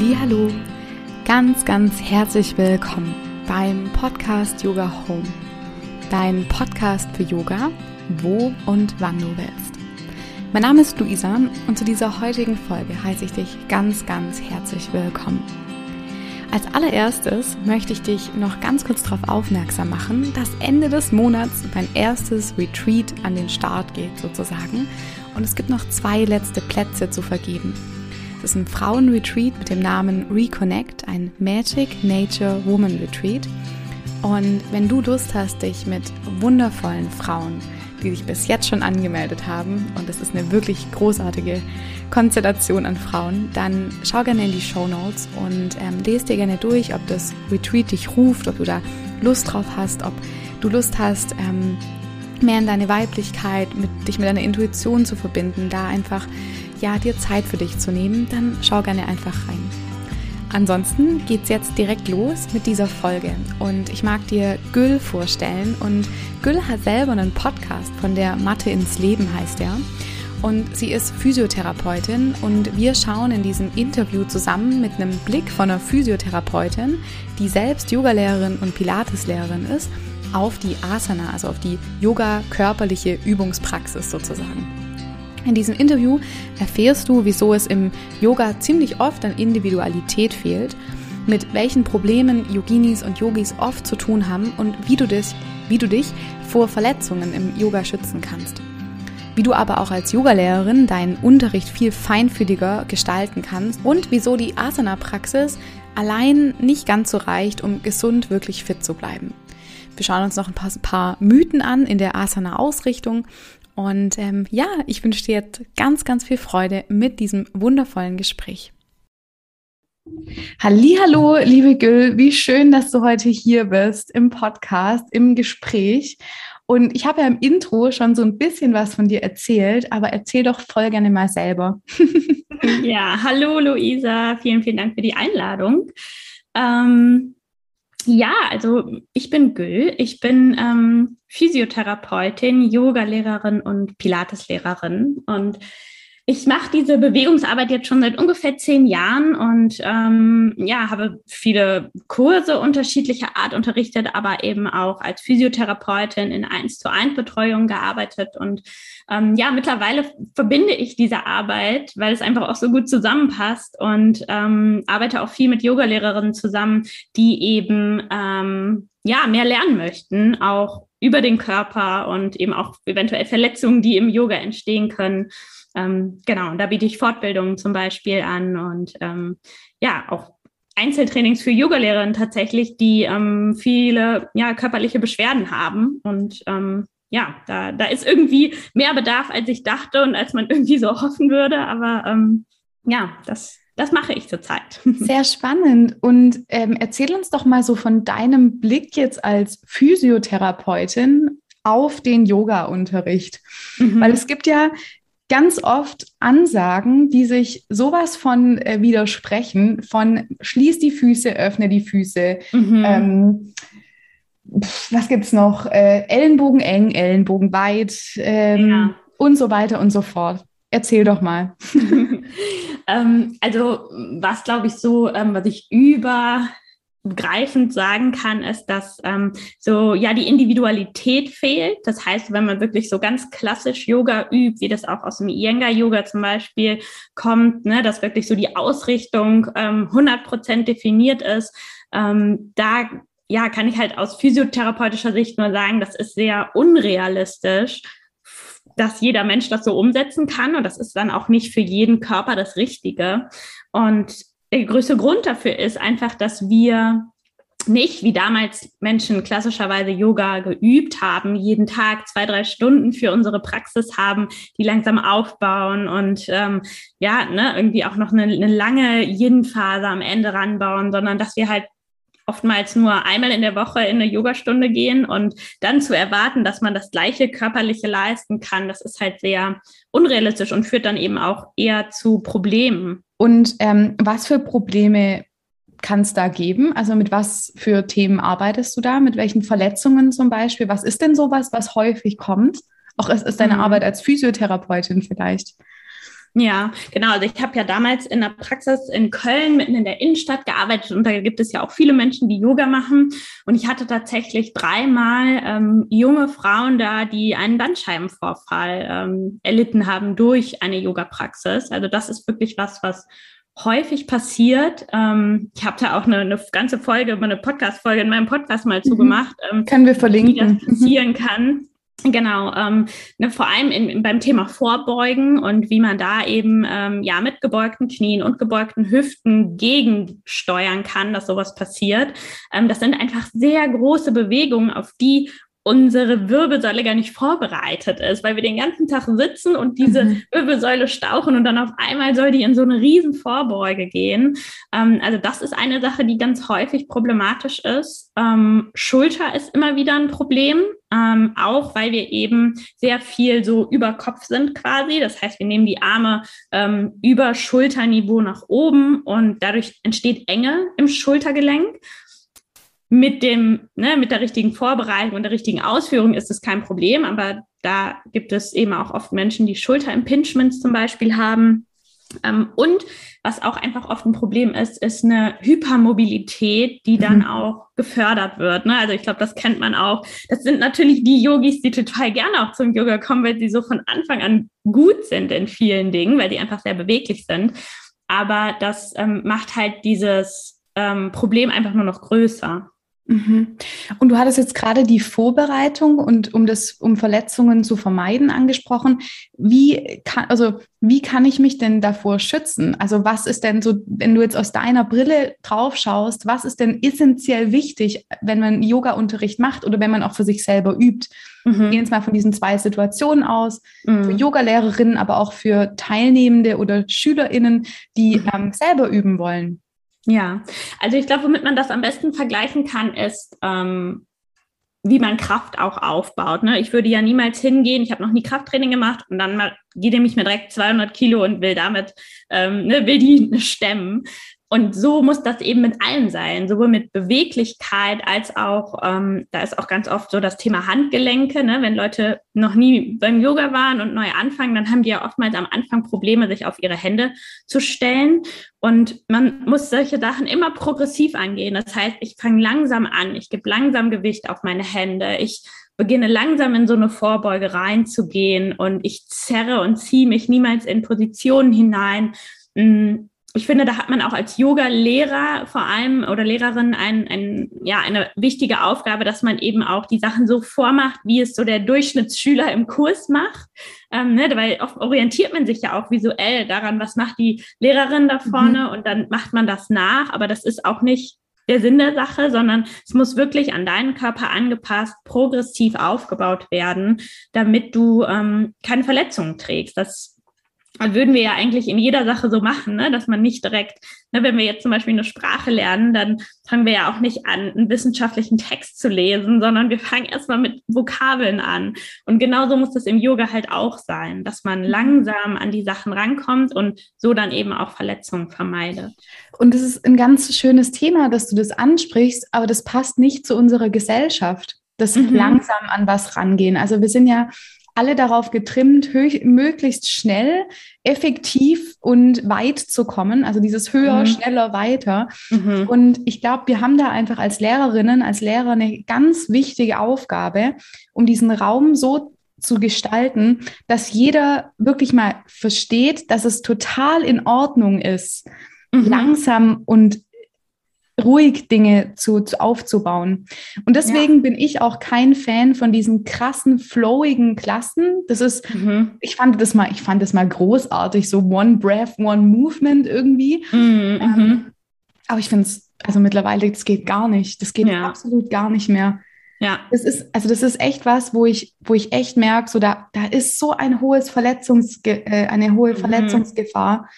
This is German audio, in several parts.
Hallo, ganz, ganz herzlich willkommen beim Podcast Yoga Home, dein Podcast für Yoga, wo und wann du willst. Mein Name ist Luisa und zu dieser heutigen Folge heiße ich dich ganz, ganz herzlich willkommen. Als allererstes möchte ich dich noch ganz kurz darauf aufmerksam machen, dass Ende des Monats mein erstes Retreat an den Start geht sozusagen und es gibt noch zwei letzte Plätze zu vergeben. Das ist ein Frauenretreat mit dem Namen Reconnect, ein Magic Nature Woman Retreat. Und wenn du Lust hast, dich mit wundervollen Frauen die sich bis jetzt schon angemeldet haben, und das ist eine wirklich großartige Konstellation an Frauen, dann schau gerne in die Show Notes und ähm, lese dir gerne durch, ob das Retreat dich ruft, ob du da Lust drauf hast, ob du Lust hast, ähm, mehr in deine Weiblichkeit, mit, dich mit deiner Intuition zu verbinden, da einfach ja dir Zeit für dich zu nehmen, dann schau gerne einfach rein. Ansonsten geht's jetzt direkt los mit dieser Folge und ich mag dir Gül vorstellen und Gül hat selber einen Podcast von der Mathe ins Leben heißt er und sie ist Physiotherapeutin und wir schauen in diesem Interview zusammen mit einem Blick von einer Physiotherapeutin, die selbst Yogalehrerin und Pilateslehrerin ist, auf die Asana, also auf die Yoga körperliche Übungspraxis sozusagen. In diesem Interview erfährst du, wieso es im Yoga ziemlich oft an Individualität fehlt, mit welchen Problemen Yoginis und Yogis oft zu tun haben und wie du, dich, wie du dich vor Verletzungen im Yoga schützen kannst. Wie du aber auch als Yogalehrerin deinen Unterricht viel feinfühliger gestalten kannst und wieso die Asana-Praxis allein nicht ganz so reicht, um gesund wirklich fit zu bleiben. Wir schauen uns noch ein paar, paar Mythen an in der Asana-Ausrichtung und ähm, ja, ich wünsche dir jetzt ganz, ganz viel Freude mit diesem wundervollen Gespräch. Hallo, liebe Gül, wie schön, dass du heute hier bist im Podcast, im Gespräch. Und ich habe ja im Intro schon so ein bisschen was von dir erzählt, aber erzähl doch voll gerne mal selber. ja, hallo Luisa, vielen, vielen Dank für die Einladung. Ähm, ja, also ich bin Gül, ich bin ähm, Physiotherapeutin, Yogalehrerin und Pilateslehrerin und ich mache diese Bewegungsarbeit jetzt schon seit ungefähr zehn Jahren und ähm, ja, habe viele Kurse unterschiedlicher Art unterrichtet, aber eben auch als Physiotherapeutin in 1 zu 1 Betreuung gearbeitet. Und ähm, ja, mittlerweile verbinde ich diese Arbeit, weil es einfach auch so gut zusammenpasst und ähm, arbeite auch viel mit Yogalehrerinnen zusammen, die eben ähm, ja mehr lernen möchten, auch über den Körper und eben auch eventuell Verletzungen, die im Yoga entstehen können. Ähm, genau, und da biete ich Fortbildungen zum Beispiel an und ähm, ja, auch Einzeltrainings für Yogalehrerinnen tatsächlich, die ähm, viele ja, körperliche Beschwerden haben. Und ähm, ja, da, da ist irgendwie mehr Bedarf, als ich dachte und als man irgendwie so hoffen würde. Aber ähm, ja, das, das mache ich zurzeit. Sehr spannend. Und ähm, erzähl uns doch mal so von deinem Blick jetzt als Physiotherapeutin auf den Yoga-Unterricht. Mhm. Weil es gibt ja ganz oft Ansagen, die sich sowas von äh, widersprechen, von schließ die Füße, öffne die Füße. Mhm. Ähm, was gibt's noch? Äh, Ellenbogen eng, Ellenbogen weit ähm, ja. und so weiter und so fort. Erzähl doch mal. ähm, also was glaube ich so, ähm, was ich über greifend sagen kann, ist, dass ähm, so ja die Individualität fehlt. Das heißt, wenn man wirklich so ganz klassisch Yoga übt, wie das auch aus dem Iyengar-Yoga zum Beispiel kommt, ne, dass wirklich so die Ausrichtung ähm, 100 Prozent definiert ist, ähm, da ja kann ich halt aus physiotherapeutischer Sicht nur sagen, das ist sehr unrealistisch dass jeder Mensch das so umsetzen kann und das ist dann auch nicht für jeden Körper das Richtige. Und der größte Grund dafür ist einfach, dass wir nicht wie damals Menschen klassischerweise Yoga geübt haben, jeden Tag zwei, drei Stunden für unsere Praxis haben, die langsam aufbauen und ähm, ja, ne, irgendwie auch noch eine, eine lange Yin-Phase am Ende ranbauen, sondern dass wir halt oftmals nur einmal in der Woche in eine Yogastunde gehen und dann zu erwarten, dass man das gleiche körperliche leisten kann, das ist halt sehr unrealistisch und führt dann eben auch eher zu Problemen. Und ähm, was für Probleme kann es da geben? Also mit was für Themen arbeitest du da? Mit welchen Verletzungen zum Beispiel? Was ist denn sowas, was häufig kommt? Auch ist, ist deine mhm. Arbeit als Physiotherapeutin vielleicht? Ja, genau. Also ich habe ja damals in der Praxis in Köln mitten in der Innenstadt gearbeitet und da gibt es ja auch viele Menschen, die Yoga machen. Und ich hatte tatsächlich dreimal ähm, junge Frauen da, die einen Bandscheibenvorfall ähm, erlitten haben durch eine Yoga-Praxis. Also das ist wirklich was, was häufig passiert. Ähm, ich habe da auch eine, eine, ganze Folge, eine Podcast-Folge in meinem Podcast mal mhm. zugemacht. Ähm, Können wir verlinken. Wie das passieren kann. Genau, ähm, ne, vor allem in, beim Thema Vorbeugen und wie man da eben ähm, ja mit gebeugten Knien und gebeugten Hüften gegensteuern kann, dass sowas passiert. Ähm, das sind einfach sehr große Bewegungen, auf die unsere Wirbelsäule gar nicht vorbereitet ist, weil wir den ganzen Tag sitzen und diese mhm. Wirbelsäule stauchen und dann auf einmal soll die in so eine riesen Vorbeuge gehen. Ähm, also das ist eine Sache, die ganz häufig problematisch ist. Ähm, Schulter ist immer wieder ein Problem, ähm, auch weil wir eben sehr viel so über Kopf sind quasi. Das heißt, wir nehmen die Arme ähm, über Schulterniveau nach oben und dadurch entsteht Enge im Schultergelenk mit dem, ne, mit der richtigen Vorbereitung und der richtigen Ausführung ist es kein Problem, aber da gibt es eben auch oft Menschen, die Schulterimpingements zum Beispiel haben. Ähm, und was auch einfach oft ein Problem ist, ist eine Hypermobilität, die dann mhm. auch gefördert wird. Ne? Also ich glaube, das kennt man auch. Das sind natürlich die Yogis, die total gerne auch zum Yoga kommen, weil sie so von Anfang an gut sind in vielen Dingen, weil die einfach sehr beweglich sind. Aber das ähm, macht halt dieses ähm, Problem einfach nur noch größer. Mhm. Und du hattest jetzt gerade die Vorbereitung und um das, um Verletzungen zu vermeiden angesprochen. Wie kann, also wie kann ich mich denn davor schützen? Also was ist denn so, wenn du jetzt aus deiner Brille drauf schaust, was ist denn essentiell wichtig, wenn man Yoga-Unterricht macht oder wenn man auch für sich selber übt? Mhm. Wir gehen jetzt mal von diesen zwei Situationen aus, mhm. für Yogalehrerinnen, aber auch für Teilnehmende oder SchülerInnen, die mhm. ähm, selber üben wollen. Ja, also ich glaube, womit man das am besten vergleichen kann, ist, ähm, wie man Kraft auch aufbaut. Ne? Ich würde ja niemals hingehen, ich habe noch nie Krafttraining gemacht und dann geht nämlich mir direkt 200 Kilo und will damit, ähm, ne, will die stemmen. Und so muss das eben mit allem sein, sowohl mit Beweglichkeit als auch, ähm, da ist auch ganz oft so das Thema Handgelenke. Ne? Wenn Leute noch nie beim Yoga waren und neu anfangen, dann haben die ja oftmals am Anfang Probleme, sich auf ihre Hände zu stellen. Und man muss solche Sachen immer progressiv angehen. Das heißt, ich fange langsam an, ich gebe langsam Gewicht auf meine Hände, ich beginne langsam in so eine Vorbeuge reinzugehen und ich zerre und ziehe mich niemals in Positionen hinein mm, ich finde, da hat man auch als Yoga-Lehrer vor allem oder Lehrerin ein, ein, ja, eine wichtige Aufgabe, dass man eben auch die Sachen so vormacht, wie es so der Durchschnittsschüler im Kurs macht. Ähm, ne, weil oft orientiert man sich ja auch visuell daran, was macht die Lehrerin da vorne mhm. und dann macht man das nach. Aber das ist auch nicht der Sinn der Sache, sondern es muss wirklich an deinen Körper angepasst, progressiv aufgebaut werden, damit du ähm, keine Verletzungen trägst. Das und würden wir ja eigentlich in jeder Sache so machen, ne? dass man nicht direkt, ne, wenn wir jetzt zum Beispiel eine Sprache lernen, dann fangen wir ja auch nicht an, einen wissenschaftlichen Text zu lesen, sondern wir fangen erstmal mit Vokabeln an. Und genauso muss das im Yoga halt auch sein, dass man mhm. langsam an die Sachen rankommt und so dann eben auch Verletzungen vermeidet. Und das ist ein ganz schönes Thema, dass du das ansprichst, aber das passt nicht zu unserer Gesellschaft, das mhm. langsam an was rangehen. Also wir sind ja alle darauf getrimmt, möglichst schnell, effektiv und weit zu kommen. Also dieses höher, mhm. schneller, weiter. Mhm. Und ich glaube, wir haben da einfach als Lehrerinnen, als Lehrer eine ganz wichtige Aufgabe, um diesen Raum so zu gestalten, dass jeder wirklich mal versteht, dass es total in Ordnung ist, mhm. langsam und ruhig Dinge zu, zu aufzubauen. Und deswegen ja. bin ich auch kein Fan von diesen krassen, flowigen Klassen. Das ist, mhm. ich fand das mal, ich fand das mal großartig, so One Breath, One Movement irgendwie. Mhm. Ähm, mhm. aber ich finde es, also mittlerweile, das geht gar nicht. Das geht ja. absolut gar nicht mehr. Ja. Das ist, also das ist echt was, wo ich, wo ich echt merke, so da, da ist so ein hohes Verletzungsge äh, eine hohe mhm. Verletzungsgefahr.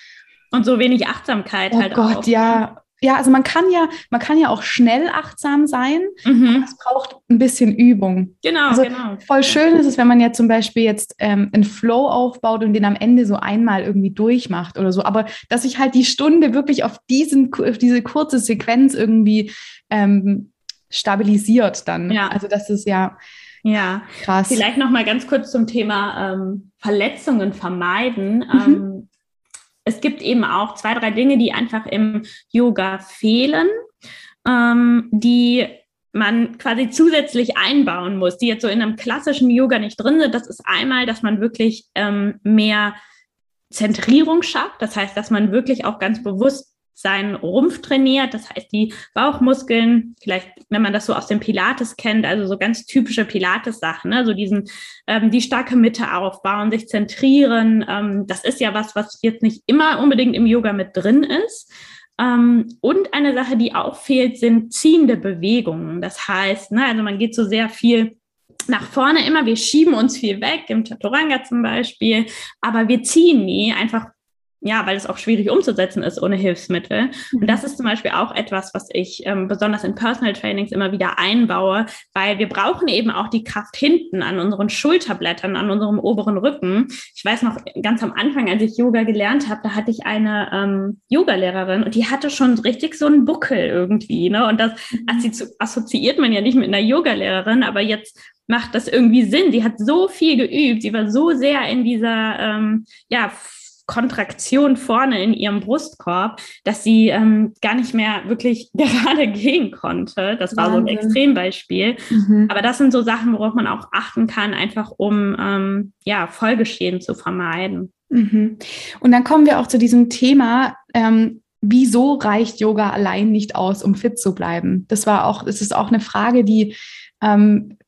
Und so wenig Achtsamkeit oh halt Gott, auch. ja ja, also man kann ja, man kann ja auch schnell achtsam sein, mhm. es braucht ein bisschen Übung. Genau, also genau. Voll schön ist es, wenn man jetzt zum Beispiel jetzt ähm, einen Flow aufbaut und den am Ende so einmal irgendwie durchmacht oder so. Aber dass sich halt die Stunde wirklich auf diesen, auf diese kurze Sequenz irgendwie ähm, stabilisiert dann. Ja. Also das ist ja ja, krass. Vielleicht noch mal ganz kurz zum Thema ähm, Verletzungen vermeiden. Mhm. Es gibt eben auch zwei, drei Dinge, die einfach im Yoga fehlen, ähm, die man quasi zusätzlich einbauen muss, die jetzt so in einem klassischen Yoga nicht drin sind. Das ist einmal, dass man wirklich ähm, mehr Zentrierung schafft. Das heißt, dass man wirklich auch ganz bewusst seinen Rumpf trainiert, das heißt die Bauchmuskeln, vielleicht, wenn man das so aus dem Pilates kennt, also so ganz typische Pilates-Sachen, ne? so diesen, ähm, die starke Mitte aufbauen, sich zentrieren, ähm, das ist ja was, was jetzt nicht immer unbedingt im Yoga mit drin ist. Ähm, und eine Sache, die auch fehlt, sind ziehende Bewegungen. Das heißt, ne, also man geht so sehr viel nach vorne immer, wir schieben uns viel weg, im Chaturanga zum Beispiel, aber wir ziehen nie, einfach ja, weil es auch schwierig umzusetzen ist ohne Hilfsmittel. Und das mhm. ist zum Beispiel auch etwas, was ich ähm, besonders in Personal Trainings immer wieder einbaue, weil wir brauchen eben auch die Kraft hinten an unseren Schulterblättern, an unserem oberen Rücken. Ich weiß noch ganz am Anfang, als ich Yoga gelernt habe, da hatte ich eine ähm, Yoga-Lehrerin und die hatte schon richtig so einen Buckel irgendwie. Ne? Und das mhm. assoziiert man ja nicht mit einer Yoga-Lehrerin, aber jetzt macht das irgendwie Sinn. Sie hat so viel geübt, sie war so sehr in dieser ähm, ja, Kontraktion vorne in ihrem Brustkorb, dass sie ähm, gar nicht mehr wirklich gerade gehen konnte. Das war Wahnsinn. so ein Extrembeispiel. Mhm. Aber das sind so Sachen, worauf man auch achten kann, einfach um ähm, ja, Folgeschäden zu vermeiden. Mhm. Und dann kommen wir auch zu diesem Thema, ähm, wieso reicht Yoga allein nicht aus, um fit zu bleiben? Das war auch, es ist auch eine Frage, die ähm,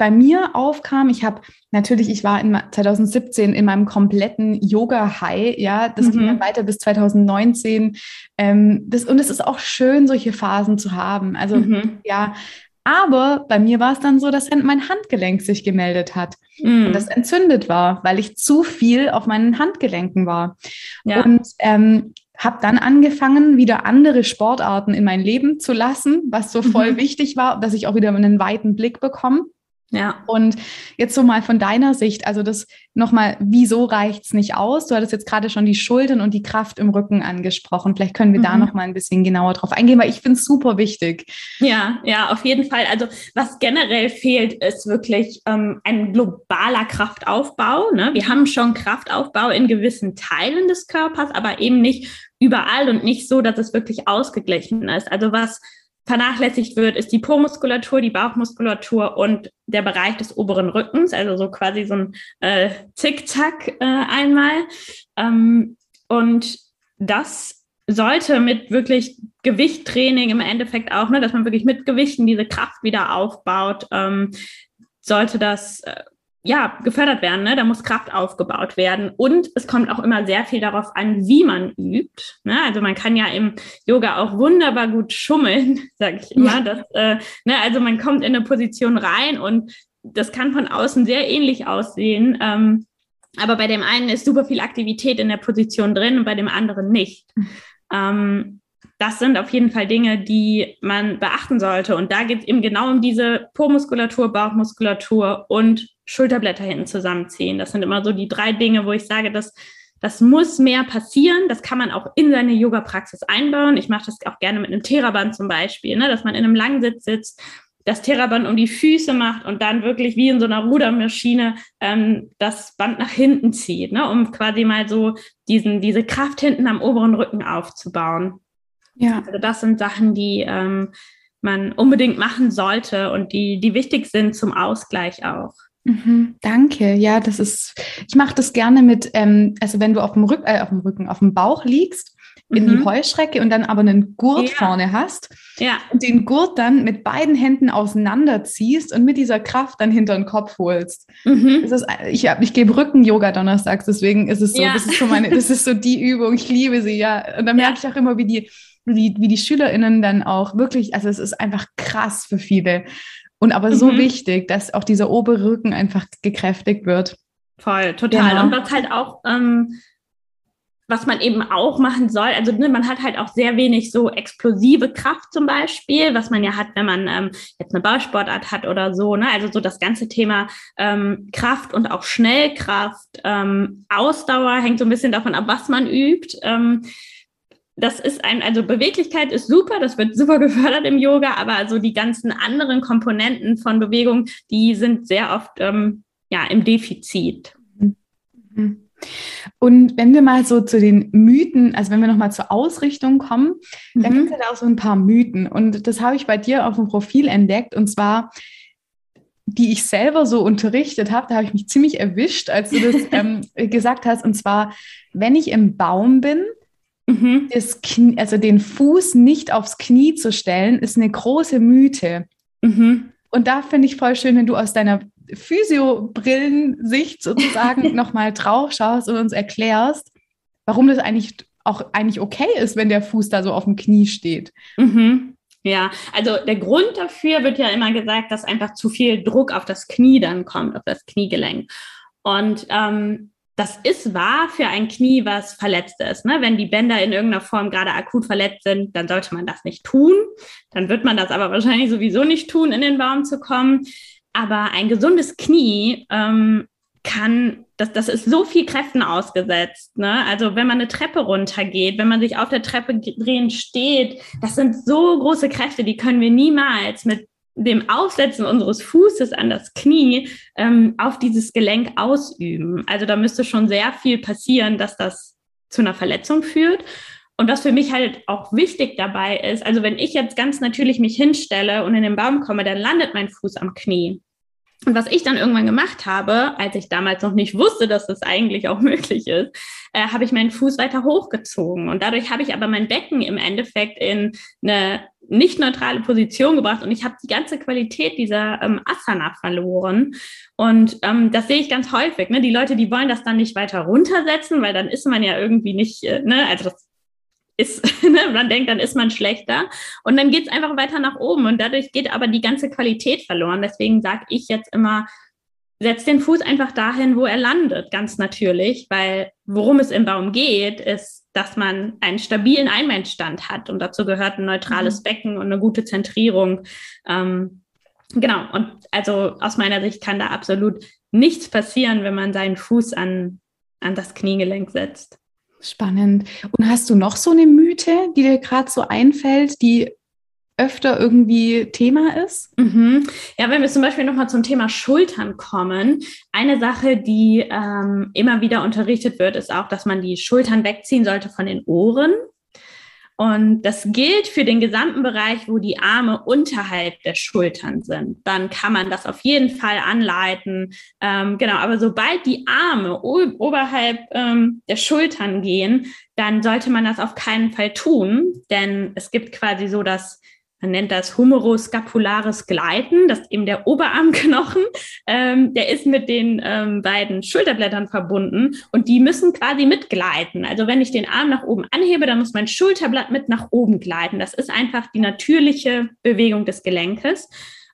bei mir aufkam. Ich habe natürlich, ich war in 2017 in meinem kompletten Yoga-High, ja, das mhm. ging dann weiter bis 2019. Ähm, das, und es ist auch schön, solche Phasen zu haben. Also mhm. ja, aber bei mir war es dann so, dass mein Handgelenk sich gemeldet hat mm. und das entzündet war, weil ich zu viel auf meinen Handgelenken war. Ja. Und ähm, habe dann angefangen, wieder andere Sportarten in mein Leben zu lassen, was so voll mhm. wichtig war, dass ich auch wieder einen weiten Blick bekomme. Ja. Und jetzt so mal von deiner Sicht, also das nochmal, wieso reicht's nicht aus? Du hattest jetzt gerade schon die Schultern und die Kraft im Rücken angesprochen. Vielleicht können wir mhm. da nochmal ein bisschen genauer drauf eingehen, weil ich finde es super wichtig. Ja, ja, auf jeden Fall. Also was generell fehlt, ist wirklich ähm, ein globaler Kraftaufbau. Ne? Wir haben schon Kraftaufbau in gewissen Teilen des Körpers, aber eben nicht überall und nicht so, dass es wirklich ausgeglichen ist. Also was vernachlässigt wird, ist die Po-Muskulatur, die Bauchmuskulatur und der Bereich des oberen Rückens, also so quasi so ein äh, Zickzack äh, einmal. Ähm, und das sollte mit wirklich Gewichttraining im Endeffekt auch, ne, dass man wirklich mit Gewichten diese Kraft wieder aufbaut, ähm, sollte das äh, ja, gefördert werden. Ne? Da muss Kraft aufgebaut werden. Und es kommt auch immer sehr viel darauf an, wie man übt. Ne? Also man kann ja im Yoga auch wunderbar gut schummeln, sage ich immer. Ja. Dass, äh, ne? Also man kommt in eine Position rein und das kann von außen sehr ähnlich aussehen. Ähm, aber bei dem einen ist super viel Aktivität in der Position drin und bei dem anderen nicht. Mhm. Ähm, das sind auf jeden Fall Dinge, die man beachten sollte. Und da geht es eben genau um diese Po-Muskulatur, Bauchmuskulatur und Schulterblätter hinten zusammenziehen. Das sind immer so die drei Dinge, wo ich sage, dass das muss mehr passieren. Das kann man auch in seine Yoga-Praxis einbauen. Ich mache das auch gerne mit einem Theraband zum Beispiel, ne? dass man in einem Langsitz sitzt, das Theraband um die Füße macht und dann wirklich wie in so einer Rudermaschine ähm, das Band nach hinten zieht, ne? um quasi mal so diesen, diese Kraft hinten am oberen Rücken aufzubauen. Ja. Also das sind Sachen, die ähm, man unbedingt machen sollte und die, die wichtig sind zum Ausgleich auch. Mhm, danke. Ja, das ist, ich mache das gerne mit, ähm, also wenn du auf dem, Rück, äh, auf dem Rücken, auf dem Bauch liegst, in mhm. die Heuschrecke und dann aber einen Gurt ja. vorne hast ja. und den Gurt dann mit beiden Händen auseinanderziehst und mit dieser Kraft dann hinter den Kopf holst. Mhm. Das ist, ich ich gebe Rücken-Yoga donnerstags, deswegen ist es so, ja. das ist so meine, das ist so die Übung, ich liebe sie, ja. Und da merke ich auch immer, wie die, wie, wie die SchülerInnen dann auch wirklich, also es ist einfach krass für viele. Und aber so mhm. wichtig, dass auch dieser obere Rücken einfach gekräftigt wird. Voll, total. Genau. Und was halt auch, ähm, was man eben auch machen soll, also ne, man hat halt auch sehr wenig so explosive Kraft zum Beispiel, was man ja hat, wenn man ähm, jetzt eine Bausportart hat oder so. Ne? Also so das ganze Thema ähm, Kraft und auch Schnellkraft, ähm, Ausdauer hängt so ein bisschen davon ab, was man übt. Ähm, das ist ein, also Beweglichkeit ist super, das wird super gefördert im Yoga, aber also die ganzen anderen Komponenten von Bewegung, die sind sehr oft ähm, ja, im Defizit. Mhm. Und wenn wir mal so zu den Mythen, also wenn wir nochmal zur Ausrichtung kommen, mhm. dann gibt es ja auch so ein paar Mythen. Und das habe ich bei dir auf dem Profil entdeckt. Und zwar, die ich selber so unterrichtet habe, da habe ich mich ziemlich erwischt, als du das ähm, gesagt hast. Und zwar, wenn ich im Baum bin, mhm. das Knie, also den Fuß nicht aufs Knie zu stellen, ist eine große Mythe. Mhm. Und da finde ich voll schön, wenn du aus deiner Physio-Brillensicht sozusagen nochmal drauf schaust und uns erklärst, warum das eigentlich auch eigentlich okay ist, wenn der Fuß da so auf dem Knie steht. Mhm. Ja, also der Grund dafür wird ja immer gesagt, dass einfach zu viel Druck auf das Knie dann kommt, auf das Kniegelenk. Und ähm, das ist wahr für ein Knie, was verletzt ist. Ne? Wenn die Bänder in irgendeiner Form gerade akut verletzt sind, dann sollte man das nicht tun. Dann wird man das aber wahrscheinlich sowieso nicht tun, in den Baum zu kommen. Aber ein gesundes Knie ähm, kann, das, das ist so viel Kräften ausgesetzt. Ne? Also wenn man eine Treppe runtergeht, wenn man sich auf der Treppe drehen steht, das sind so große Kräfte, die können wir niemals mit dem Aufsetzen unseres Fußes an das Knie ähm, auf dieses Gelenk ausüben. Also da müsste schon sehr viel passieren, dass das zu einer Verletzung führt. Und was für mich halt auch wichtig dabei ist, also wenn ich jetzt ganz natürlich mich hinstelle und in den Baum komme, dann landet mein Fuß am Knie. Und was ich dann irgendwann gemacht habe, als ich damals noch nicht wusste, dass das eigentlich auch möglich ist, äh, habe ich meinen Fuß weiter hochgezogen. Und dadurch habe ich aber mein Becken im Endeffekt in eine nicht neutrale Position gebracht und ich habe die ganze Qualität dieser ähm, Asana verloren. Und ähm, das sehe ich ganz häufig. Ne? Die Leute, die wollen das dann nicht weiter runtersetzen, weil dann ist man ja irgendwie nicht, äh, ne? also das ist, ne, man denkt, dann ist man schlechter. Und dann geht es einfach weiter nach oben und dadurch geht aber die ganze Qualität verloren. Deswegen sage ich jetzt immer, setzt den Fuß einfach dahin, wo er landet, ganz natürlich, weil worum es im Baum geht, ist, dass man einen stabilen Einbeinstand hat und dazu gehört ein neutrales mhm. Becken und eine gute Zentrierung. Ähm, genau, und also aus meiner Sicht kann da absolut nichts passieren, wenn man seinen Fuß an, an das Kniegelenk setzt. Spannend. Und hast du noch so eine Mythe, die dir gerade so einfällt, die öfter irgendwie Thema ist? Mhm. Ja, wenn wir zum Beispiel nochmal zum Thema Schultern kommen, eine Sache, die ähm, immer wieder unterrichtet wird, ist auch, dass man die Schultern wegziehen sollte von den Ohren. Und das gilt für den gesamten Bereich, wo die Arme unterhalb der Schultern sind. Dann kann man das auf jeden Fall anleiten. Ähm, genau, aber sobald die Arme oberhalb ähm, der Schultern gehen, dann sollte man das auf keinen Fall tun, denn es gibt quasi so das man nennt das humeroscapulares Gleiten, das ist eben der Oberarmknochen, ähm, der ist mit den ähm, beiden Schulterblättern verbunden und die müssen quasi mitgleiten. Also wenn ich den Arm nach oben anhebe, dann muss mein Schulterblatt mit nach oben gleiten. Das ist einfach die natürliche Bewegung des Gelenkes.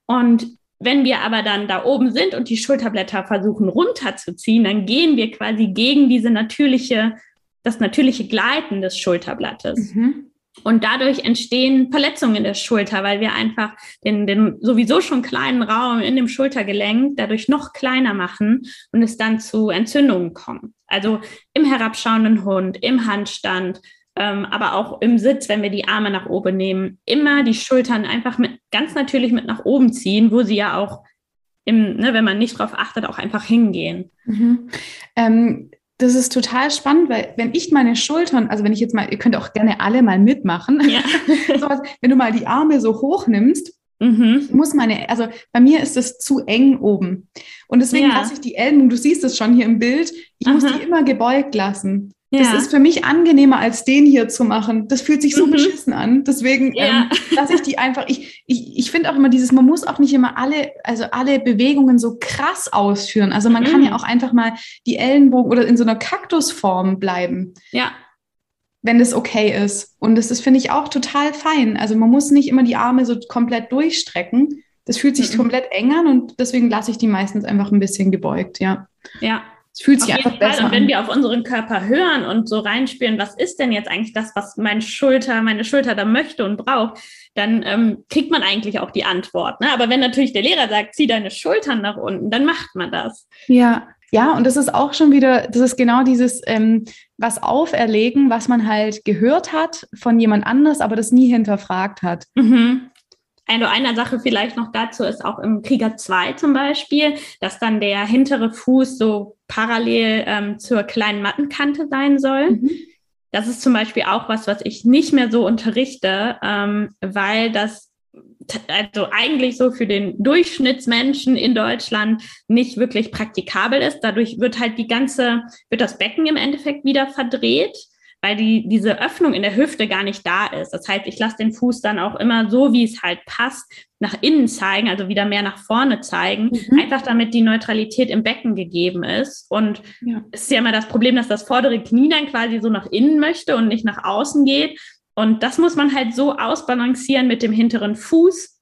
Und wenn wir aber dann da oben sind und die Schulterblätter versuchen runterzuziehen, dann gehen wir quasi gegen diese natürliche, das natürliche Gleiten des Schulterblattes. Mhm. Und dadurch entstehen Verletzungen in der Schulter, weil wir einfach den, den sowieso schon kleinen Raum in dem Schultergelenk dadurch noch kleiner machen und es dann zu Entzündungen kommt. Also im herabschauenden Hund, im Handstand, ähm, aber auch im Sitz, wenn wir die Arme nach oben nehmen, immer die Schultern einfach mit, ganz natürlich mit nach oben ziehen, wo sie ja auch im, ne, wenn man nicht drauf achtet, auch einfach hingehen. Mhm. Ähm, das ist total spannend, weil wenn ich meine Schultern, also wenn ich jetzt mal, ihr könnt auch gerne alle mal mitmachen, ja. sowas, wenn du mal die Arme so hoch nimmst, mhm. muss meine, also bei mir ist es zu eng oben. Und deswegen ja. lasse ich die Ellenbogen, du siehst es schon hier im Bild, ich Aha. muss die immer gebeugt lassen. Ja. Das ist für mich angenehmer, als den hier zu machen. Das fühlt sich so mhm. beschissen an. Deswegen ja. ähm, lasse ich die einfach. Ich, ich, ich finde auch immer dieses, man muss auch nicht immer alle, also alle Bewegungen so krass ausführen. Also man mhm. kann ja auch einfach mal die Ellenbogen oder in so einer Kaktusform bleiben. Ja. Wenn das okay ist. Und das ist, finde ich, auch total fein. Also man muss nicht immer die Arme so komplett durchstrecken. Das fühlt sich mhm. komplett eng an und deswegen lasse ich die meistens einfach ein bisschen gebeugt, ja. Ja, es fühlt sich einfach besser an. Und wenn wir auf unseren Körper hören und so reinspielen, was ist denn jetzt eigentlich das, was mein Schulter, meine Schulter da möchte und braucht, dann ähm, kriegt man eigentlich auch die Antwort. Ne? Aber wenn natürlich der Lehrer sagt, zieh deine Schultern nach unten, dann macht man das. Ja, ja, und das ist auch schon wieder, das ist genau dieses ähm, was auferlegen, was man halt gehört hat von jemand anders, aber das nie hinterfragt hat. Mhm. Eine, einer Sache vielleicht noch dazu ist auch im Krieger 2 zum Beispiel, dass dann der hintere Fuß so parallel ähm, zur kleinen Mattenkante sein soll. Mhm. Das ist zum Beispiel auch was, was ich nicht mehr so unterrichte, ähm, weil das also eigentlich so für den Durchschnittsmenschen in Deutschland nicht wirklich praktikabel ist. Dadurch wird halt die ganze, wird das Becken im Endeffekt wieder verdreht weil die, diese Öffnung in der Hüfte gar nicht da ist. Das heißt, ich lasse den Fuß dann auch immer so, wie es halt passt, nach innen zeigen, also wieder mehr nach vorne zeigen, mhm. einfach damit die Neutralität im Becken gegeben ist. Und ja. es ist ja immer das Problem, dass das vordere Knie dann quasi so nach innen möchte und nicht nach außen geht. Und das muss man halt so ausbalancieren mit dem hinteren Fuß,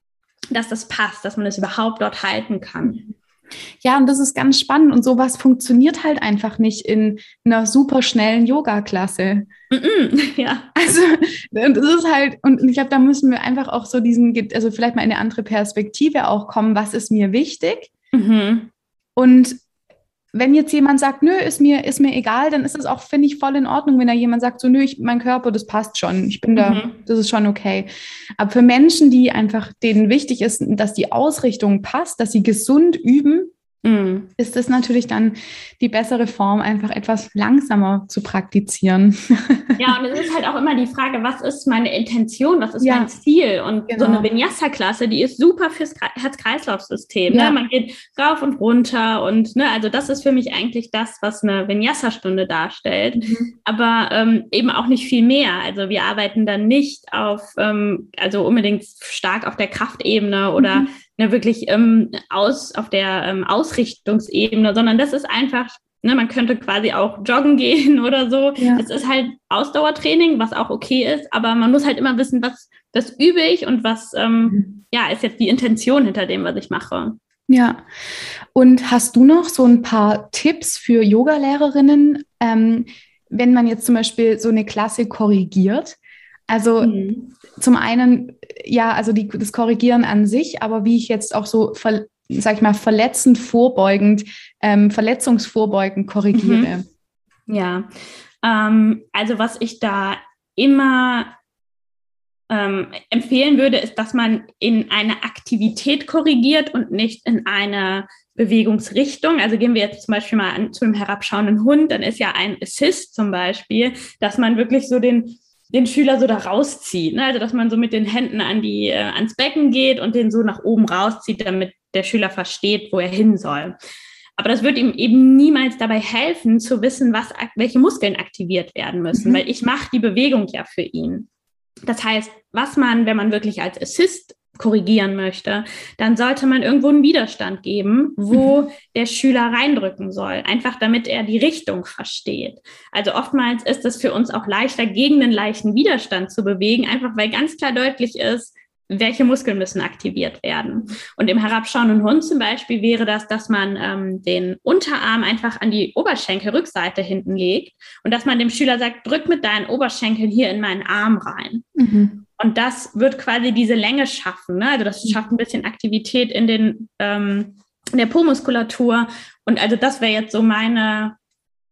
dass das passt, dass man es überhaupt dort halten kann. Ja, und das ist ganz spannend und sowas funktioniert halt einfach nicht in einer super schnellen Yoga-Klasse. Mm -mm, ja. Also, das ist halt, und ich glaube, da müssen wir einfach auch so diesen, also vielleicht mal in eine andere Perspektive auch kommen, was ist mir wichtig? Mhm. Und wenn jetzt jemand sagt, nö, ist mir, ist mir egal, dann ist das auch, finde ich, voll in Ordnung, wenn da jemand sagt, so, nö, ich, mein Körper, das passt schon, ich bin da, mhm. das ist schon okay. Aber für Menschen, die einfach, denen wichtig ist, dass die Ausrichtung passt, dass sie gesund üben. Ist es natürlich dann die bessere Form, einfach etwas langsamer zu praktizieren. Ja, und es ist halt auch immer die Frage, was ist meine Intention, was ist ja. mein Ziel? Und genau. so eine Vinyasa-Klasse, die ist super fürs Herz-Kreislauf-System. Ne? Ja. Ne? Man geht rauf und runter und ne, also das ist für mich eigentlich das, was eine Vinyasa-Stunde darstellt. Mhm. Aber ähm, eben auch nicht viel mehr. Also wir arbeiten dann nicht auf, ähm, also unbedingt stark auf der Kraftebene oder mhm ne, wirklich ähm, aus, auf der ähm, Ausrichtungsebene, sondern das ist einfach, ne, man könnte quasi auch joggen gehen oder so. Ja. Es ist halt Ausdauertraining, was auch okay ist, aber man muss halt immer wissen, was, was übe ich und was ähm, mhm. ja, ist jetzt die Intention hinter dem, was ich mache. Ja, und hast du noch so ein paar Tipps für Yogalehrerinnen, ähm, wenn man jetzt zum Beispiel so eine Klasse korrigiert? Also mhm. zum einen, ja, also die, das Korrigieren an sich, aber wie ich jetzt auch so, ver, sag ich mal, verletzend vorbeugend, ähm, verletzungsvorbeugend korrigiere. Mhm. Ja, ähm, also was ich da immer ähm, empfehlen würde, ist, dass man in eine Aktivität korrigiert und nicht in eine Bewegungsrichtung. Also gehen wir jetzt zum Beispiel mal an, zu dem herabschauenden Hund, dann ist ja ein Assist zum Beispiel, dass man wirklich so den den Schüler so da rauszieht. Ne? Also dass man so mit den Händen an die, äh, ans Becken geht und den so nach oben rauszieht, damit der Schüler versteht, wo er hin soll. Aber das wird ihm eben niemals dabei helfen, zu wissen, was, welche Muskeln aktiviert werden müssen, mhm. weil ich mache die Bewegung ja für ihn. Das heißt, was man, wenn man wirklich als Assist korrigieren möchte, dann sollte man irgendwo einen Widerstand geben, wo mhm. der Schüler reindrücken soll, einfach damit er die Richtung versteht. Also oftmals ist es für uns auch leichter, gegen einen leichten Widerstand zu bewegen, einfach weil ganz klar deutlich ist, welche Muskeln müssen aktiviert werden. Und im herabschauenden Hund zum Beispiel wäre das, dass man ähm, den Unterarm einfach an die Oberschenkelrückseite hinten legt und dass man dem Schüler sagt, drück mit deinen Oberschenkeln hier in meinen Arm rein. Mhm. Und das wird quasi diese Länge schaffen. Ne? Also das mhm. schafft ein bisschen Aktivität in den ähm, in der Po-Muskulatur. Und also das wäre jetzt so meine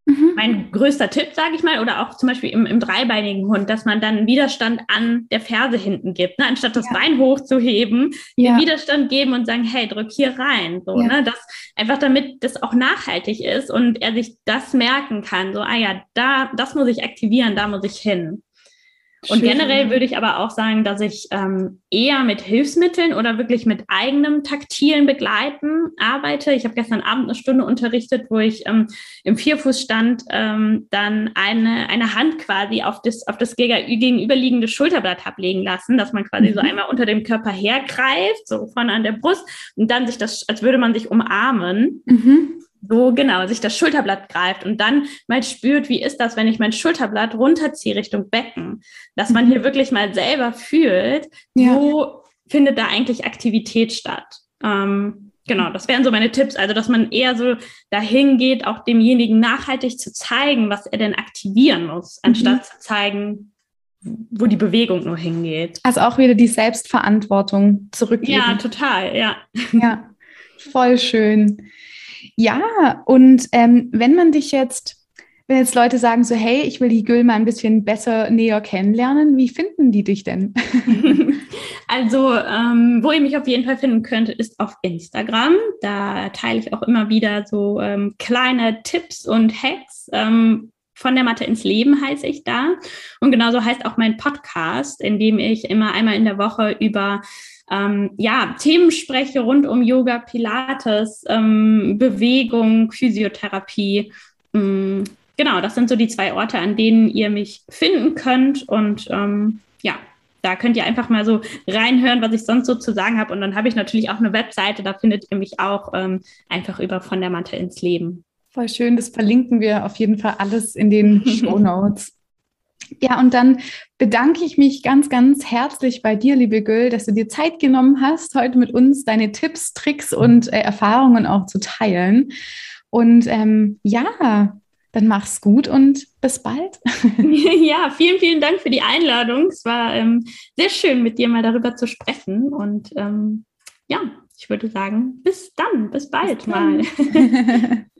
Mhm. Mein größter Tipp, sage ich mal, oder auch zum Beispiel im, im dreibeinigen Hund, dass man dann Widerstand an der Ferse hinten gibt, ne? anstatt das ja. Bein hochzuheben, ja. den Widerstand geben und sagen, hey, drück hier rein, so, ja. ne? das einfach damit das auch nachhaltig ist und er sich das merken kann, so, ah ja, da, das muss ich aktivieren, da muss ich hin. Und Schön. generell würde ich aber auch sagen, dass ich ähm, eher mit Hilfsmitteln oder wirklich mit eigenem taktilen Begleiten arbeite. Ich habe gestern Abend eine Stunde unterrichtet, wo ich ähm, im Vierfußstand ähm, dann eine, eine Hand quasi auf das, auf das gegenüberliegende Schulterblatt habe legen lassen, dass man quasi mhm. so einmal unter dem Körper hergreift, so vorne an der Brust und dann sich das, als würde man sich umarmen. Mhm so genau sich das Schulterblatt greift und dann mal spürt, wie ist das, wenn ich mein Schulterblatt runterziehe Richtung Becken, dass man hier mhm. wirklich mal selber fühlt, ja. wo findet da eigentlich Aktivität statt. Ähm, genau, das wären so meine Tipps, also dass man eher so dahin geht, auch demjenigen nachhaltig zu zeigen, was er denn aktivieren muss, anstatt mhm. zu zeigen, wo die Bewegung nur hingeht. Also auch wieder die Selbstverantwortung zurückgeben. Ja, total, ja. Ja, voll schön. Ja, und ähm, wenn man dich jetzt Wenn jetzt Leute sagen so, hey, ich will die Gül mal ein bisschen besser näher kennenlernen, wie finden die dich denn? Also, ähm, wo ihr mich auf jeden Fall finden könnt, ist auf Instagram. Da teile ich auch immer wieder so ähm, kleine Tipps und Hacks. Ähm, von der Mathe ins Leben heiße ich da. Und genauso heißt auch mein Podcast, in dem ich immer einmal in der Woche über ähm, ja, Themen spreche rund um Yoga, Pilates, ähm, Bewegung, Physiotherapie. Ähm, genau, das sind so die zwei Orte, an denen ihr mich finden könnt. Und ähm, ja, da könnt ihr einfach mal so reinhören, was ich sonst so zu sagen habe. Und dann habe ich natürlich auch eine Webseite, da findet ihr mich auch ähm, einfach über von der Mathe ins Leben. Voll schön, das verlinken wir auf jeden Fall alles in den Show Notes. Ja, und dann bedanke ich mich ganz, ganz herzlich bei dir, liebe Gül, dass du dir Zeit genommen hast, heute mit uns deine Tipps, Tricks und äh, Erfahrungen auch zu teilen. Und ähm, ja, dann mach's gut und bis bald. ja, vielen, vielen Dank für die Einladung. Es war ähm, sehr schön, mit dir mal darüber zu sprechen. Und ähm, ja, ich würde sagen, bis dann, bis bald bis mal.